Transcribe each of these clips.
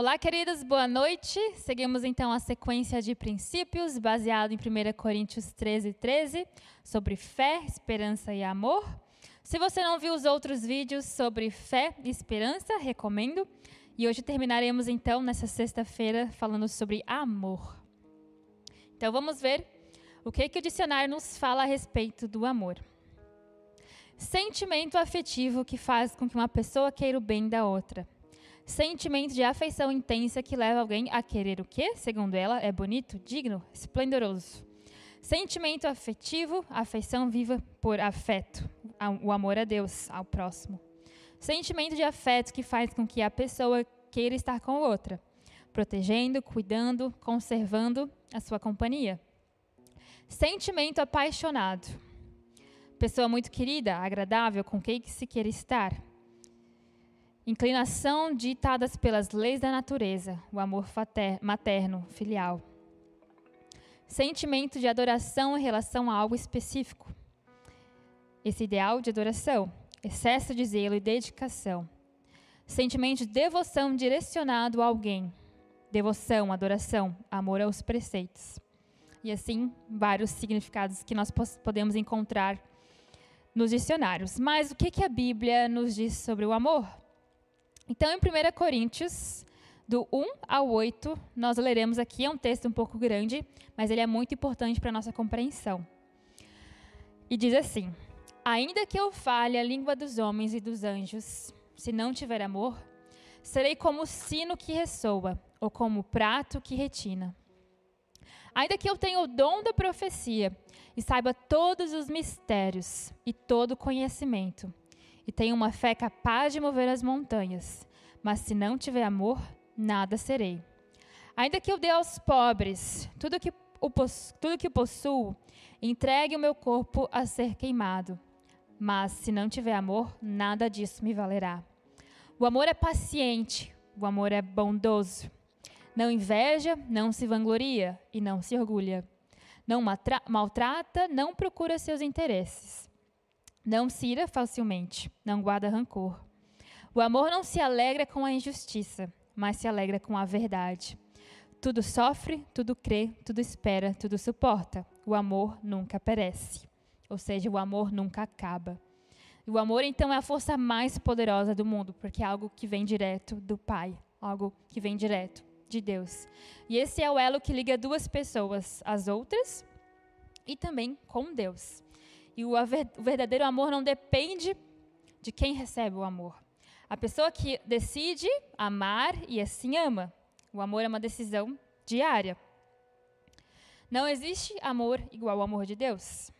Olá, queridos, boa noite. Seguimos então a sequência de princípios baseado em 1 Coríntios 13, 13, sobre fé, esperança e amor. Se você não viu os outros vídeos sobre fé e esperança, recomendo. E hoje terminaremos então nessa sexta-feira falando sobre amor. Então vamos ver o que, que o dicionário nos fala a respeito do amor. Sentimento afetivo que faz com que uma pessoa queira o bem da outra Sentimento de afeição intensa que leva alguém a querer o quê? Segundo ela, é bonito, digno, esplendoroso. Sentimento afetivo, afeição viva por afeto, o amor a Deus, ao próximo. Sentimento de afeto que faz com que a pessoa queira estar com outra, protegendo, cuidando, conservando a sua companhia. Sentimento apaixonado. Pessoa muito querida, agradável, com quem se quer estar Inclinação ditadas pelas leis da natureza, o amor materno, filial. Sentimento de adoração em relação a algo específico. Esse ideal de adoração, excesso de zelo e dedicação. Sentimento de devoção direcionado a alguém. Devoção, adoração, amor aos preceitos. E assim, vários significados que nós podemos encontrar nos dicionários. Mas o que, que a Bíblia nos diz sobre o amor? Então, em 1 Coríntios, do 1 ao 8, nós leremos aqui, é um texto um pouco grande, mas ele é muito importante para a nossa compreensão. E diz assim: Ainda que eu fale a língua dos homens e dos anjos, se não tiver amor, serei como o sino que ressoa, ou como o prato que retina. Ainda que eu tenha o dom da profecia e saiba todos os mistérios e todo conhecimento, e tenho uma fé capaz de mover as montanhas, mas se não tiver amor, nada serei. Ainda que eu dê aos pobres tudo que o, tudo que possuo, entregue o meu corpo a ser queimado. Mas se não tiver amor, nada disso me valerá. O amor é paciente, o amor é bondoso. Não inveja, não se vangloria e não se orgulha. Não maltrata, não procura seus interesses não se ira facilmente, não guarda rancor. O amor não se alegra com a injustiça, mas se alegra com a verdade. Tudo sofre, tudo crê, tudo espera, tudo suporta. O amor nunca perece. Ou seja, o amor nunca acaba. O amor, então, é a força mais poderosa do mundo, porque é algo que vem direto do Pai, algo que vem direto de Deus. E esse é o elo que liga duas pessoas, as outras e também com Deus. E o verdadeiro amor não depende de quem recebe o amor. A pessoa que decide amar e assim ama. O amor é uma decisão diária. Não existe amor igual ao amor de Deus.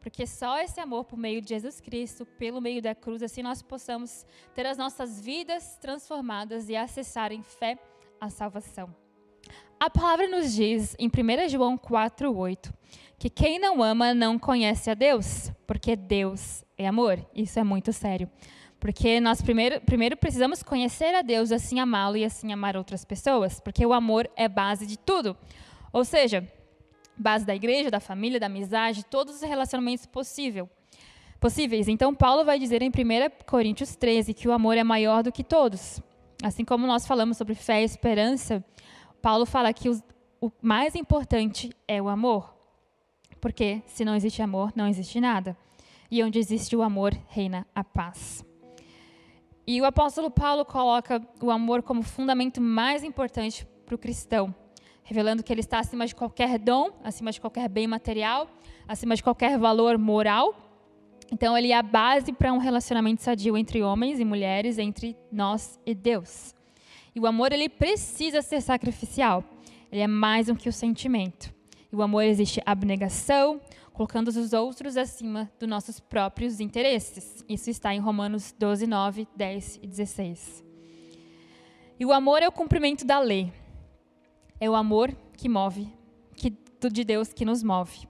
Porque só esse amor por meio de Jesus Cristo, pelo meio da cruz, assim nós possamos ter as nossas vidas transformadas e acessar em fé a salvação. A palavra nos diz em 1 João 4,8 que quem não ama não conhece a Deus, porque Deus é amor. Isso é muito sério. Porque nós primeiro, primeiro precisamos conhecer a Deus, assim amá-lo e assim amar outras pessoas, porque o amor é base de tudo. Ou seja, base da igreja, da família, da amizade, todos os relacionamentos possível, possíveis. Então, Paulo vai dizer em 1 Coríntios 13 que o amor é maior do que todos. Assim como nós falamos sobre fé e esperança, Paulo fala que o, o mais importante é o amor. Porque se não existe amor, não existe nada. E onde existe o amor, reina a paz. E o apóstolo Paulo coloca o amor como fundamento mais importante para o cristão, revelando que ele está acima de qualquer dom, acima de qualquer bem material, acima de qualquer valor moral. Então, ele é a base para um relacionamento sadio entre homens e mulheres, entre nós e Deus. E o amor ele precisa ser sacrificial. Ele é mais do que o sentimento. E o amor existe abnegação, colocando os outros acima dos nossos próprios interesses. Isso está em Romanos 12, 9, 10 e 16. E o amor é o cumprimento da lei. É o amor que move, que, de Deus que nos move.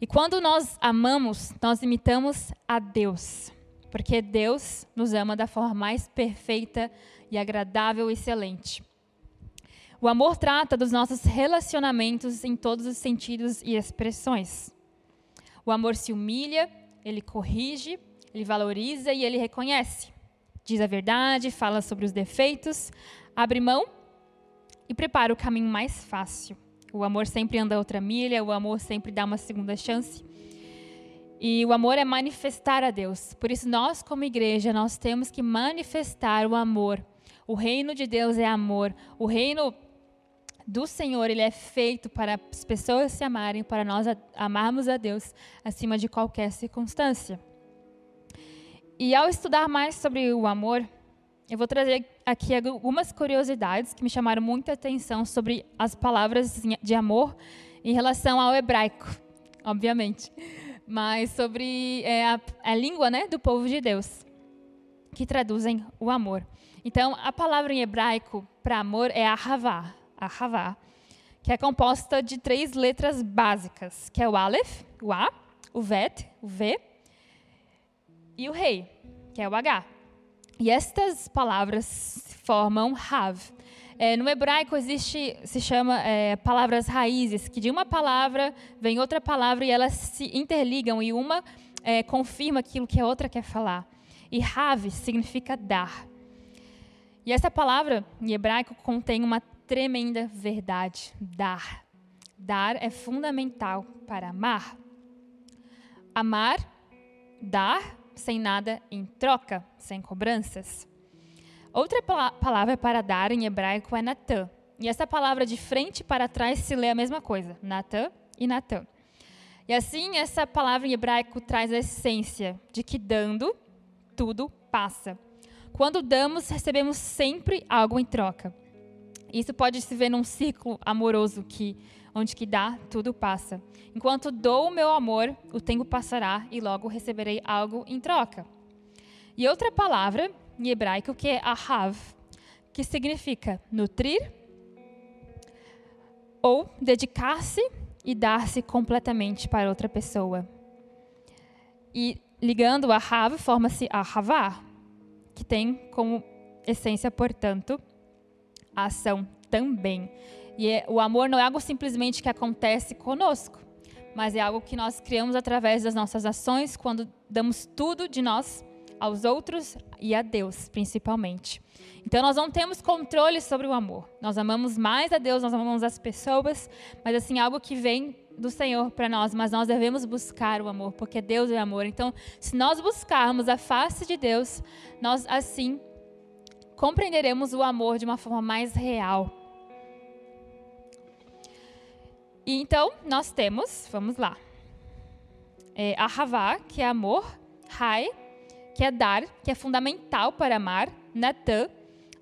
E quando nós amamos, nós imitamos a Deus, porque Deus nos ama da forma mais perfeita e agradável e excelente. O amor trata dos nossos relacionamentos em todos os sentidos e expressões. O amor se humilha, ele corrige, ele valoriza e ele reconhece. Diz a verdade, fala sobre os defeitos, abre mão e prepara o caminho mais fácil. O amor sempre anda outra milha, o amor sempre dá uma segunda chance. E o amor é manifestar a Deus. Por isso nós como igreja nós temos que manifestar o amor. O reino de Deus é amor. O reino do Senhor, ele é feito para as pessoas se amarem, para nós amarmos a Deus acima de qualquer circunstância. E ao estudar mais sobre o amor, eu vou trazer aqui algumas curiosidades que me chamaram muita atenção sobre as palavras de amor em relação ao hebraico, obviamente, mas sobre é, a, a, língua né, do povo de Deus, que traduzem o amor. Então, a palavra em hebraico para amor é ahavá, ahavá, que é composta de três letras básicas, que é o aleph, o A, o vet, o V, e o rei, que é o H. E estas palavras formam Hav. É, no hebraico existe, se chama é, palavras raízes, que de uma palavra vem outra palavra e elas se interligam e uma é, confirma aquilo que a outra quer falar. E Hav significa dar. E essa palavra em hebraico contém uma tremenda verdade: dar. Dar é fundamental para amar. Amar, dar sem nada em troca, sem cobranças. Outra palavra para dar em hebraico é Natã. E essa palavra de frente para trás se lê a mesma coisa, Natã e Natã. E assim, essa palavra em hebraico traz a essência de que dando, tudo passa. Quando damos, recebemos sempre algo em troca. Isso pode se ver num ciclo amoroso que onde que dá, tudo passa. Enquanto dou o meu amor, o tempo passará e logo receberei algo em troca. E outra palavra em hebraico que é ahav, que significa nutrir ou dedicar-se e dar-se completamente para outra pessoa. E ligando ahav, forma-se ahavá, que tem como essência, portanto, a ação também. E é, o amor não é algo simplesmente que acontece conosco, mas é algo que nós criamos através das nossas ações, quando damos tudo de nós aos outros e a Deus, principalmente. Então nós não temos controle sobre o amor. Nós amamos mais a Deus, nós amamos as pessoas, mas assim algo que vem do Senhor para nós, mas nós devemos buscar o amor, porque Deus é amor. Então, se nós buscarmos a face de Deus, nós assim compreenderemos o amor de uma forma mais real. E então, nós temos, vamos lá, é, Ahavá, que é amor, Rai, que é dar, que é fundamental para amar, Natã,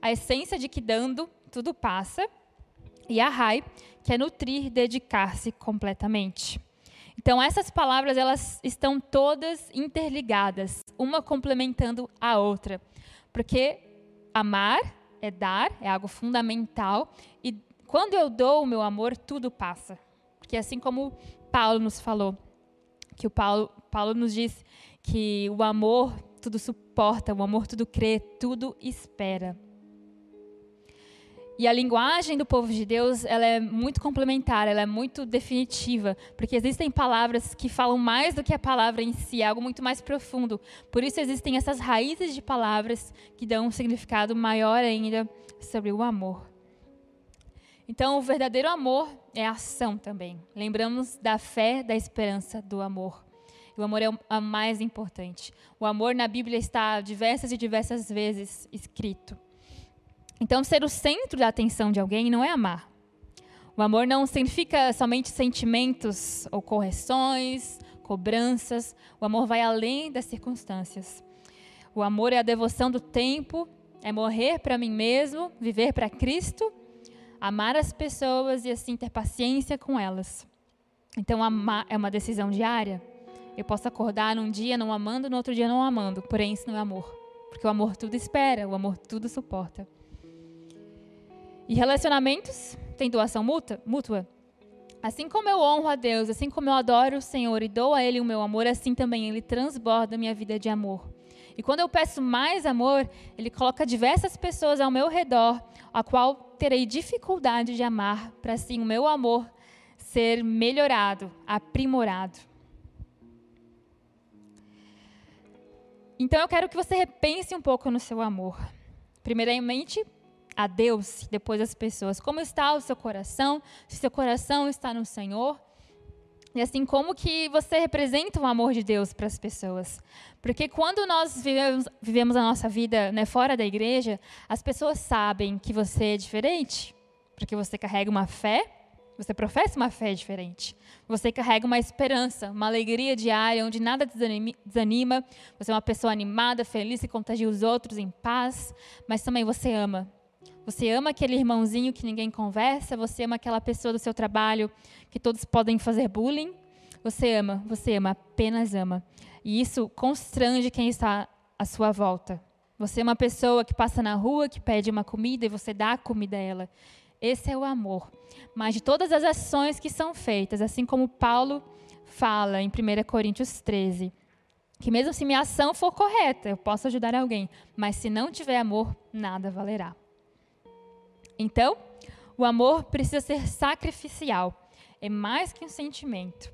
a essência de que dando tudo passa, e Ahai, que é nutrir, dedicar-se completamente. Então essas palavras elas estão todas interligadas, uma complementando a outra, porque amar é dar, é algo fundamental. E quando eu dou o meu amor, tudo passa. Porque assim como Paulo nos falou, que o Paulo, Paulo nos diz que o amor tudo suporta, o amor tudo crê, tudo espera. E a linguagem do povo de Deus, ela é muito complementar, ela é muito definitiva, porque existem palavras que falam mais do que a palavra em si, é algo muito mais profundo. Por isso existem essas raízes de palavras que dão um significado maior ainda sobre o amor. Então, o verdadeiro amor é ação também. Lembramos da fé, da esperança, do amor. O amor é o mais importante. O amor na Bíblia está diversas e diversas vezes escrito. Então, ser o centro da atenção de alguém não é amar. O amor não significa somente sentimentos ou correções, cobranças. O amor vai além das circunstâncias. O amor é a devoção do tempo, é morrer para mim mesmo, viver para Cristo, amar as pessoas e assim ter paciência com elas. Então, amar é uma decisão diária. Eu posso acordar num dia não amando, no outro dia não amando, porém isso não é amor. Porque o amor tudo espera, o amor tudo suporta. E relacionamentos têm doação mútua? Assim como eu honro a Deus, assim como eu adoro o Senhor e dou a Ele o meu amor, assim também Ele transborda minha vida de amor. E quando eu peço mais amor, Ele coloca diversas pessoas ao meu redor, a qual terei dificuldade de amar, para assim o meu amor ser melhorado, aprimorado. Então eu quero que você repense um pouco no seu amor. Primeiramente, a Deus depois das pessoas? Como está o seu coração? Se seu coração está no Senhor? E assim, como que você representa o amor de Deus para as pessoas? Porque quando nós vivemos, vivemos a nossa vida né, fora da igreja, as pessoas sabem que você é diferente, porque você carrega uma fé, você professa uma fé diferente. Você carrega uma esperança, uma alegria diária, onde nada desanima. Você é uma pessoa animada, feliz, que contagia os outros em paz, mas também você ama. Você ama aquele irmãozinho que ninguém conversa, você ama aquela pessoa do seu trabalho que todos podem fazer bullying. Você ama, você ama, apenas ama. E isso constrange quem está à sua volta. Você é uma pessoa que passa na rua, que pede uma comida e você dá a comida a ela. Esse é o amor. Mas de todas as ações que são feitas, assim como Paulo fala em 1 Coríntios 13, que mesmo se minha ação for correta, eu posso ajudar alguém, mas se não tiver amor, nada valerá. Então, o amor precisa ser sacrificial. É mais que um sentimento.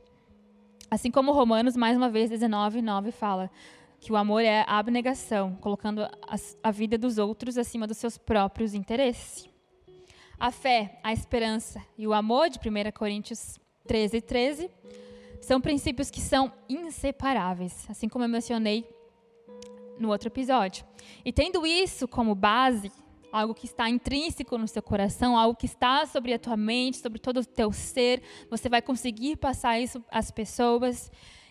Assim como Romanos, mais uma vez, 19, 9 fala que o amor é a abnegação, colocando a, a vida dos outros acima dos seus próprios interesses. A fé, a esperança e o amor de 1 Coríntios 13, 13 são princípios que são inseparáveis, assim como eu mencionei no outro episódio. E tendo isso como base, algo que está intrínseco no seu coração, algo que está sobre a tua mente, sobre todo o teu ser. Você vai conseguir passar isso às pessoas.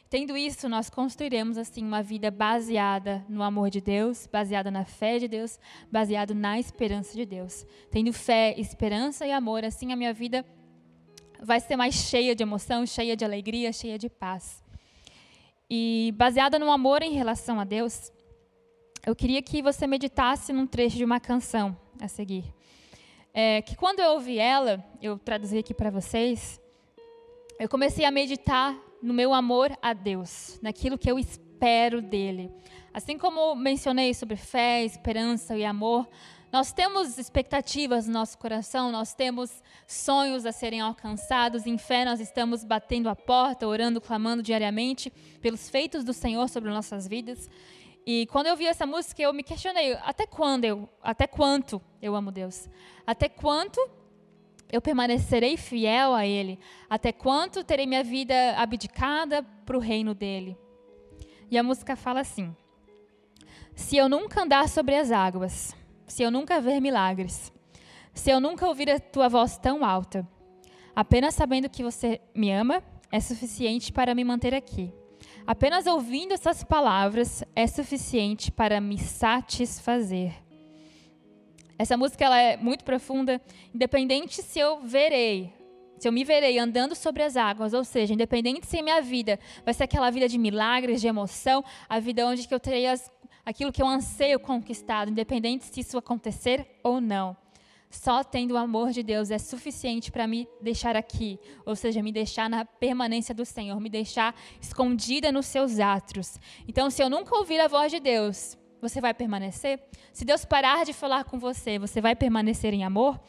Tendo isso, nós construiremos assim uma vida baseada no amor de Deus, baseada na fé de Deus, baseado na esperança de Deus. Tendo fé, esperança e amor, assim a minha vida vai ser mais cheia de emoção, cheia de alegria, cheia de paz. E baseada no amor em relação a Deus, eu queria que você meditasse num trecho de uma canção a seguir. É, que quando eu ouvi ela, eu traduzi aqui para vocês, eu comecei a meditar no meu amor a Deus, naquilo que eu espero dele. Assim como mencionei sobre fé, esperança e amor, nós temos expectativas no nosso coração, nós temos sonhos a serem alcançados. Em fé, nós estamos batendo a porta, orando, clamando diariamente pelos feitos do Senhor sobre nossas vidas. E quando eu vi essa música, eu me questionei, até quando eu, até quanto eu amo Deus? Até quanto eu permanecerei fiel a ele? Até quanto terei minha vida abdicada para o reino dele? E a música fala assim: Se eu nunca andar sobre as águas, se eu nunca ver milagres, se eu nunca ouvir a tua voz tão alta, apenas sabendo que você me ama é suficiente para me manter aqui. Apenas ouvindo essas palavras é suficiente para me satisfazer. Essa música ela é muito profunda, independente se eu verei, se eu me verei andando sobre as águas, ou seja, independente se minha vida vai ser aquela vida de milagres, de emoção, a vida onde eu terei as, aquilo que eu anseio conquistado, independente se isso acontecer ou não. Só tendo o amor de Deus é suficiente para me deixar aqui, ou seja, me deixar na permanência do Senhor, me deixar escondida nos seus atos. Então, se eu nunca ouvir a voz de Deus, você vai permanecer? Se Deus parar de falar com você, você vai permanecer em amor?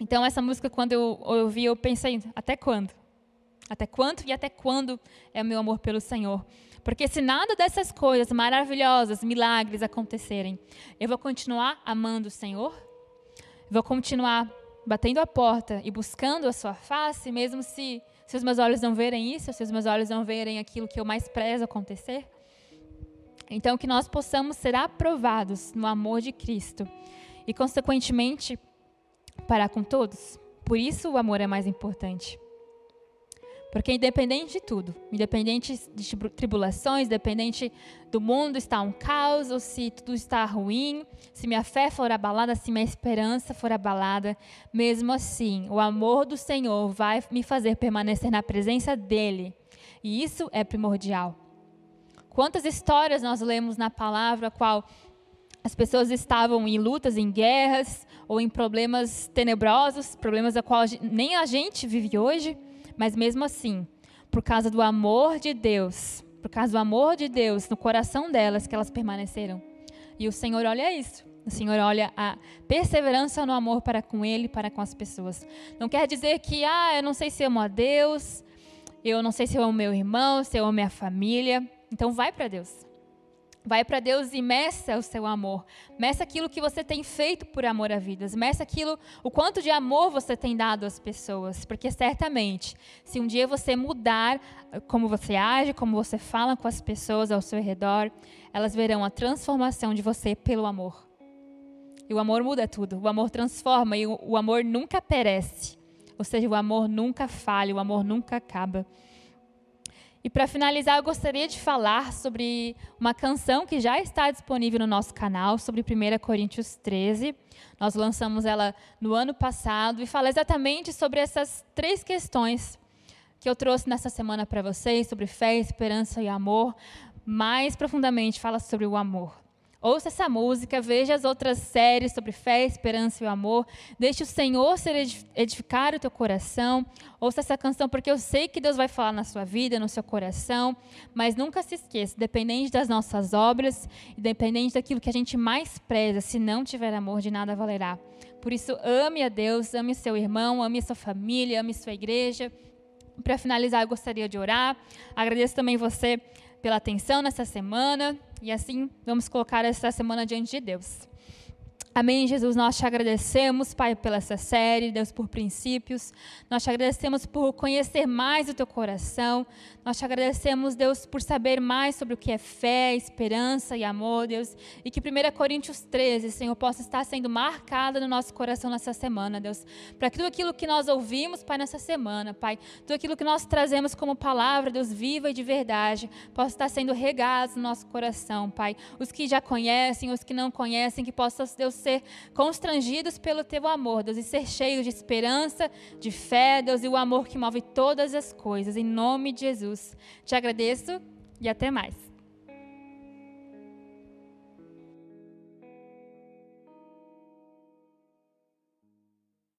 Então, essa música, quando eu ouvi, eu pensei: até quando? Até quanto e até quando é o meu amor pelo Senhor? Porque se nada dessas coisas maravilhosas, milagres acontecerem, eu vou continuar amando o Senhor? Vou continuar batendo a porta e buscando a sua face, mesmo se, se os meus olhos não verem isso, se os meus olhos não verem aquilo que eu mais prezo acontecer. Então, que nós possamos ser aprovados no amor de Cristo e, consequentemente, parar com todos. Por isso, o amor é mais importante. Porque independente de tudo, independente de tribulações, independente do mundo estar um caos, ou se tudo está ruim, se minha fé for abalada, se minha esperança for abalada, mesmo assim, o amor do Senhor vai me fazer permanecer na presença dEle. E isso é primordial. Quantas histórias nós lemos na palavra qual as pessoas estavam em lutas, em guerras, ou em problemas tenebrosos, problemas a qual nem a gente vive hoje, mas mesmo assim, por causa do amor de Deus, por causa do amor de Deus no coração delas, que elas permaneceram. E o Senhor olha isso. O Senhor olha a perseverança no amor para com Ele, para com as pessoas. Não quer dizer que, ah, eu não sei se amo a Deus, eu não sei se eu amo meu irmão, se eu amo minha família. Então vai para Deus. Vai para Deus e meça o seu amor. Meça aquilo que você tem feito por amor a vidas. Meça aquilo, o quanto de amor você tem dado às pessoas. Porque certamente, se um dia você mudar eh, como você age, como você fala com as pessoas ao seu redor, elas verão a transformação de você pelo amor. E o amor muda tudo. O amor transforma e o amor nunca perece. Ou seja, o amor nunca falha, o amor nunca acaba. E para finalizar, eu gostaria de falar sobre uma canção que já está disponível no nosso canal, sobre 1 Coríntios 13. Nós lançamos ela no ano passado e fala exatamente sobre essas três questões que eu trouxe nessa semana para vocês, sobre fé, esperança e amor. Mais profundamente, fala sobre o amor. Ouça essa música, veja as outras séries sobre fé, esperança e o amor. Deixe o Senhor edificar o teu coração. Ouça essa canção porque eu sei que Deus vai falar na sua vida, no seu coração. Mas nunca se esqueça, dependente das nossas obras, independente daquilo que a gente mais preza, se não tiver amor, de nada valerá. Por isso, ame a Deus, ame seu irmão, ame sua família, ame sua igreja. Para finalizar, eu gostaria de orar. Agradeço também você pela atenção nessa semana. E assim, vamos colocar essa semana diante de Deus. Amém, Jesus, nós te agradecemos, Pai, pela essa série, Deus, por princípios. Nós te agradecemos por conhecer mais o teu coração. Nós te agradecemos, Deus, por saber mais sobre o que é fé, esperança e amor, Deus. E que 1 Coríntios 13, Senhor, possa estar sendo marcada no nosso coração nessa semana, Deus. Para que tudo aquilo que nós ouvimos, Pai, nessa semana, Pai, tudo aquilo que nós trazemos como palavra, Deus, viva e de verdade, possa estar sendo regado no nosso coração, Pai. Os que já conhecem, os que não conhecem, que possam, Deus, ser constrangidos pelo teu amor, Deus, e ser cheios de esperança, de fé, Deus, e o amor que move todas as coisas. Em nome de Jesus. Te agradeço e até mais.